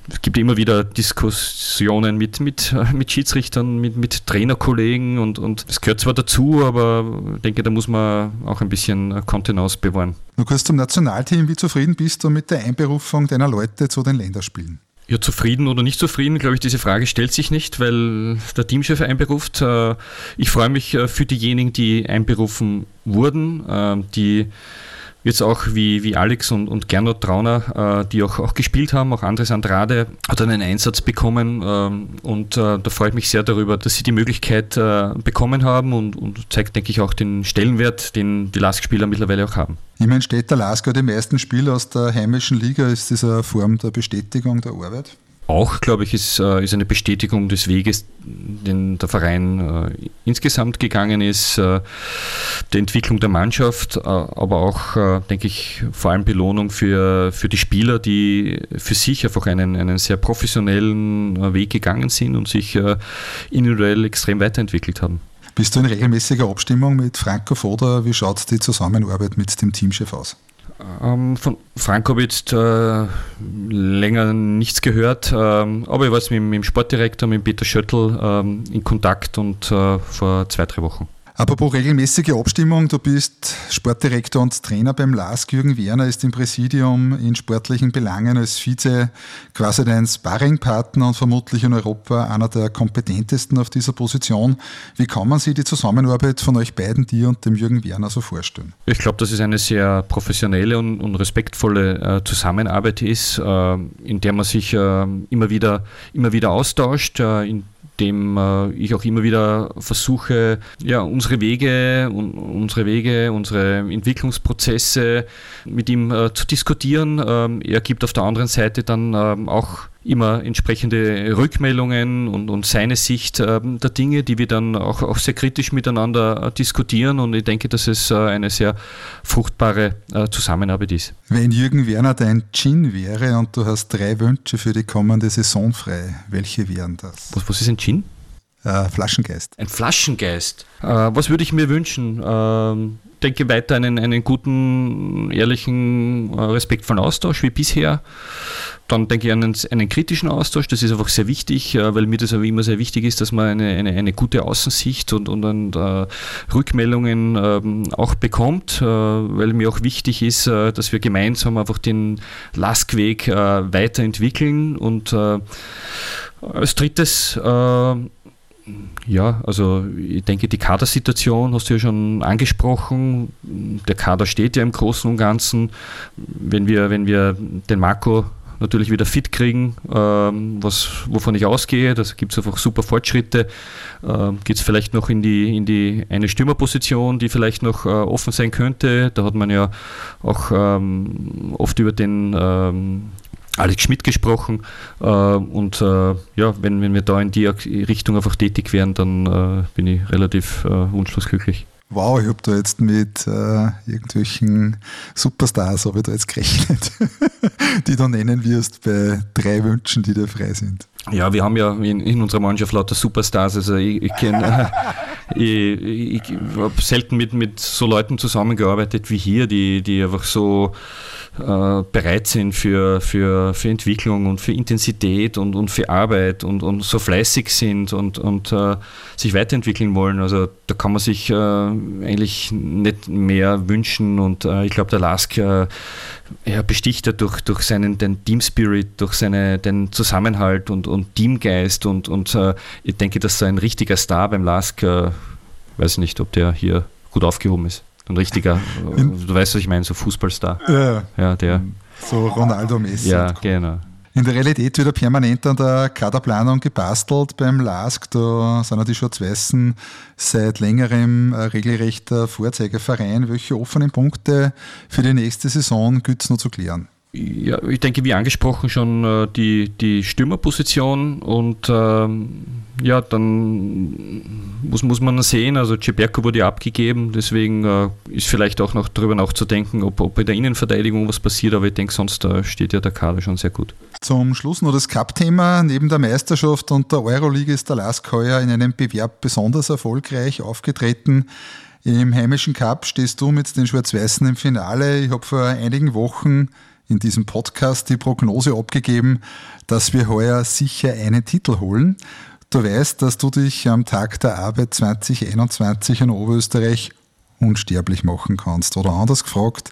Speaker 5: es gibt immer wieder Diskussionen mit, mit, äh, mit Schiedsrichtern, mit, mit Trainerkollegen und, es gehört zwar dazu, aber ich denke, da muss man auch ein bisschen Kontrolle hinaus bewahren.
Speaker 4: Nur kurz zum Nationalteam. Wie zufrieden bist du mit der Einberufung deiner Leute zu den Länderspielen?
Speaker 5: Ja, zufrieden oder nicht zufrieden, glaube ich, diese Frage stellt sich nicht, weil der Teamchef einberuft. Äh, ich freue mich äh, für diejenigen, die einberufen wurden, äh, die jetzt auch wie, wie Alex und, und Gernot Trauner, äh, die auch, auch gespielt haben, auch Andres Andrade hat einen Einsatz bekommen ähm, und äh, da freue ich mich sehr darüber, dass sie die Möglichkeit äh, bekommen haben und, und zeigt, denke ich, auch den Stellenwert, den die LASK-Spieler mittlerweile auch haben.
Speaker 4: Ich meine, steht der LASK die meisten Spieler aus der heimischen Liga, ist das eine Form der Bestätigung der Arbeit?
Speaker 5: Auch, glaube ich, ist, äh, ist eine Bestätigung des Weges, den der Verein äh, insgesamt gegangen ist, äh, der Entwicklung der Mannschaft, äh, aber auch, äh, denke ich, vor allem Belohnung für, für die Spieler, die für sich einfach einen, einen sehr professionellen äh, Weg gegangen sind und sich individuell extrem weiterentwickelt haben.
Speaker 4: Bist du in regelmäßiger Abstimmung mit Franco Foda? Wie schaut die Zusammenarbeit mit dem Teamchef aus?
Speaker 5: Ähm, von Frank habe ich jetzt äh, länger nichts gehört, ähm, aber ich war mit, mit, dem Sportdirektor, mit Peter Schöttl ähm, in Kontakt und äh, vor zwei, drei Wochen.
Speaker 4: Apropos regelmäßige Abstimmung, du bist Sportdirektor und Trainer beim LASK. Jürgen Werner ist im Präsidium in sportlichen Belangen als Vize quasi dein Sparringpartner und vermutlich in Europa einer der kompetentesten auf dieser Position. Wie kann man sich die Zusammenarbeit von euch beiden, dir und dem Jürgen Werner, so vorstellen?
Speaker 5: Ich glaube, dass es eine sehr professionelle und, und respektvolle äh, Zusammenarbeit ist, äh, in der man sich äh, immer, wieder, immer wieder austauscht, äh, in dem äh, ich auch immer wieder versuche, ja, unsere Wege und unsere Wege, unsere Entwicklungsprozesse mit ihm äh, zu diskutieren. Ähm, er gibt auf der anderen Seite dann ähm, auch immer entsprechende Rückmeldungen und, und seine Sicht äh, der Dinge, die wir dann auch, auch sehr kritisch miteinander äh, diskutieren. Und ich denke, dass es äh, eine sehr fruchtbare äh, Zusammenarbeit ist.
Speaker 4: Wenn Jürgen Werner dein Gin wäre und du hast drei Wünsche für die kommende Saison frei, welche wären das?
Speaker 5: Was, was ist ein Gin?
Speaker 4: Äh, Flaschengeist.
Speaker 5: Ein Flaschengeist. Äh, was würde ich mir wünschen? Ähm, denke weiter einen, einen guten, ehrlichen, respektvollen Austausch wie bisher dann denke ich an einen, einen, kritischen Austausch. Das ist einfach sehr wichtig, äh, weil mir das aber immer sehr wichtig ist, dass man eine, eine, eine gute Außensicht und, und, und äh, Rückmeldungen ähm, auch bekommt, äh, weil mir auch wichtig ist, äh, dass wir gemeinsam einfach den Laskweg äh, weiterentwickeln. Und äh, als drittes ja, also ich denke, die Kadersituation hast du ja schon angesprochen. Der Kader steht ja im Großen und Ganzen. Wenn wir, wenn wir den Marco natürlich wieder fit kriegen, ähm, was, wovon ich ausgehe. Da gibt es einfach super Fortschritte. Ähm, Geht es vielleicht noch in die, in die eine Stürmerposition, die vielleicht noch äh, offen sein könnte. Da hat man ja auch ähm, oft über den ähm, Alex Schmidt gesprochen. Äh, und äh, ja, wenn, wenn wir da in die Richtung einfach tätig wären, dann äh, bin ich relativ äh, wunschlos glücklich
Speaker 4: wow, ich habe da jetzt mit äh, irgendwelchen Superstars, habe ich da jetzt gerechnet, die du nennen wirst bei drei Wünschen, die dir frei sind.
Speaker 5: Ja, wir haben ja in, in unserer Mannschaft lauter Superstars. Also ich, ich kenne, ich, ich, habe selten mit, mit so Leuten zusammengearbeitet wie hier, die, die einfach so äh, bereit sind für, für, für Entwicklung und für Intensität und, und für Arbeit und, und so fleißig sind und, und äh, sich weiterentwickeln wollen. Also da kann man sich äh, eigentlich nicht mehr wünschen und äh, ich glaube, der Lask äh, er besticht er durch, durch seinen den Team Spirit, durch seine, den Zusammenhalt und, und Teamgeist und, und äh, ich denke, dass so ein richtiger Star beim Lask, weiß nicht, ob der hier gut aufgehoben ist ein richtiger, du weißt, was ich meine, so Fußballstar.
Speaker 4: Ja.
Speaker 5: ja der.
Speaker 4: So Ronaldo Messi.
Speaker 5: Ja, genau.
Speaker 4: In der Realität wird er permanent an der Kaderplanung gebastelt beim LASK. Da sind ja die Schwarz-Weißen seit längerem regelrechter Vorzeigeverein. Welche offenen Punkte für die nächste Saison gilt es noch zu klären?
Speaker 5: Ja, ich denke, wie angesprochen schon äh, die, die Stürmerposition und ähm, ja, dann muss, muss man sehen, also Ceberko wurde abgegeben, deswegen äh, ist vielleicht auch noch darüber nachzudenken, ob, ob bei der Innenverteidigung was passiert, aber ich denke, sonst äh, steht ja der Kader schon sehr gut.
Speaker 4: Zum Schluss noch das Cup-Thema. Neben der Meisterschaft und der Euroleague ist der Lask heuer in einem Bewerb besonders erfolgreich aufgetreten. Im heimischen Cup stehst du mit den Schwarz-Weißen im Finale. Ich habe vor einigen Wochen in diesem Podcast die Prognose abgegeben, dass wir heuer sicher einen Titel holen. Du weißt, dass du dich am Tag der Arbeit 2021 in Oberösterreich unsterblich machen kannst. Oder anders gefragt,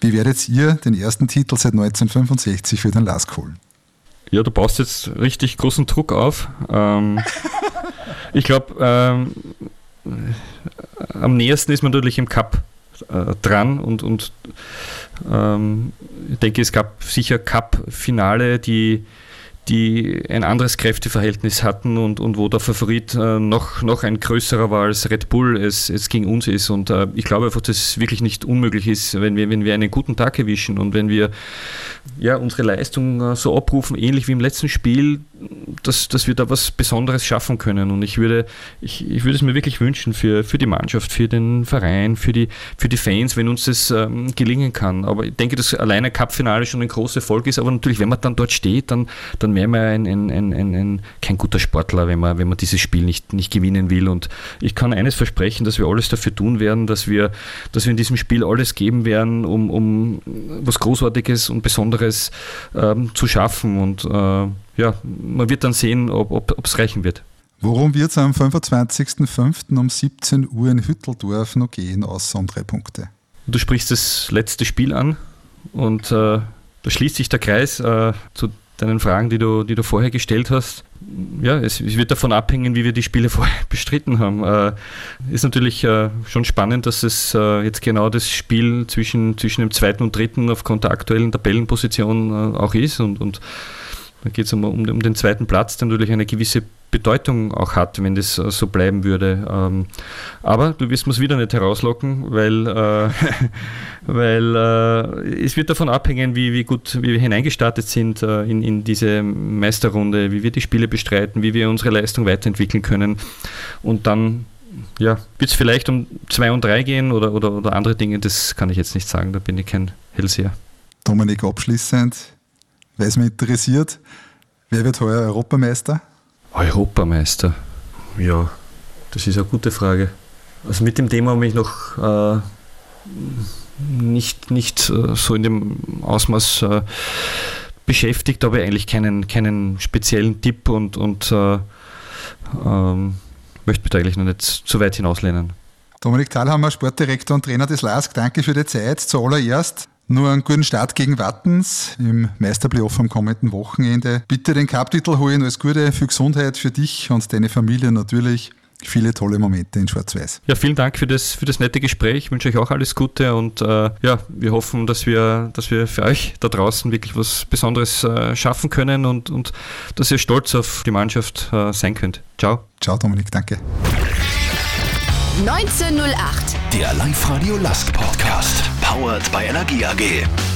Speaker 4: wie werdet ihr den ersten Titel seit 1965 für den LASK holen?
Speaker 5: Ja, du baust jetzt richtig großen Druck auf. Ähm, ich glaube, ähm, am nächsten ist man natürlich im Cup äh, dran und, und ähm, ich denke, es gab sicher Cup-Finale, die, die ein anderes Kräfteverhältnis hatten und, und wo der Favorit äh, noch, noch ein größerer war als Red Bull es, es gegen uns ist. Und äh, ich glaube einfach, dass es wirklich nicht unmöglich ist, wenn wir, wenn wir einen guten Tag erwischen und wenn wir ja, unsere Leistung äh, so abrufen, ähnlich wie im letzten Spiel, dass, dass wir da was Besonderes schaffen können. Und ich würde, ich, ich würde es mir wirklich wünschen für, für die Mannschaft, für den Verein, für die, für die Fans, wenn uns das ähm, gelingen kann. Aber ich denke, dass alleine Cup-Finale schon ein großer Erfolg ist. Aber natürlich, wenn man dann dort steht, dann, dann wäre man ein, ein, ein, ein, kein guter Sportler, wenn man, wenn man dieses Spiel nicht, nicht gewinnen will. Und ich kann eines versprechen, dass wir alles dafür tun werden, dass wir, dass wir in diesem Spiel alles geben werden, um, um was Großartiges und Besonderes ähm, zu schaffen. Und äh, ja, man wird dann sehen, ob es reichen wird.
Speaker 4: Worum wird es am 25.05. um 17 Uhr in Hütteldorf noch gehen, außer um drei Punkte?
Speaker 5: Du sprichst das letzte Spiel an und äh, da schließt sich der Kreis äh, zu deinen Fragen, die du, die du vorher gestellt hast. Ja, es, es wird davon abhängen, wie wir die Spiele vorher bestritten haben. Äh, ist natürlich äh, schon spannend, dass es äh, jetzt genau das Spiel zwischen, zwischen dem zweiten und dritten aufgrund der aktuellen Tabellenposition äh, auch ist und, und da geht es um, um, um, den zweiten Platz, der natürlich eine gewisse Bedeutung auch hat, wenn das äh, so bleiben würde. Ähm, aber du wirst es wieder nicht herauslocken, weil, äh, weil äh, es wird davon abhängen, wie, wie gut wie wir hineingestartet sind äh, in, in diese Meisterrunde, wie wir die Spiele bestreiten, wie wir unsere Leistung weiterentwickeln können. Und dann ja, wird es vielleicht um zwei und drei gehen oder, oder, oder andere Dinge, das kann ich jetzt nicht sagen, da bin ich kein Hellseher.
Speaker 4: Dominik, abschließend, weil es mich interessiert, wer wird heuer Europameister?
Speaker 5: Europameister? Ja, das ist eine gute Frage. Also mit dem Thema habe ich noch äh, nicht, nicht äh, so in dem Ausmaß äh, beschäftigt, aber eigentlich keinen, keinen speziellen Tipp und, und äh, ähm, möchte mich da eigentlich noch nicht zu weit hinauslehnen.
Speaker 4: Dominik Thalhammer, Sportdirektor und Trainer des LASK, danke für die Zeit. Zuallererst nur einen guten Start gegen Wattens im Meisterplayoff am kommenden Wochenende. Bitte den Cup-Titel holen. Alles Gute, viel Gesundheit für dich und deine Familie natürlich. Viele tolle Momente in Schwarz-Weiß.
Speaker 5: Ja, vielen Dank für das, für das nette Gespräch. Ich wünsche euch auch alles Gute und äh, ja, wir hoffen, dass wir, dass wir für euch da draußen wirklich was Besonderes äh, schaffen können und, und dass ihr stolz auf die Mannschaft äh, sein könnt. Ciao.
Speaker 4: Ciao, Dominik. Danke.
Speaker 2: 1908. Der Live-Radio Lask Podcast. Powered by Energie AG.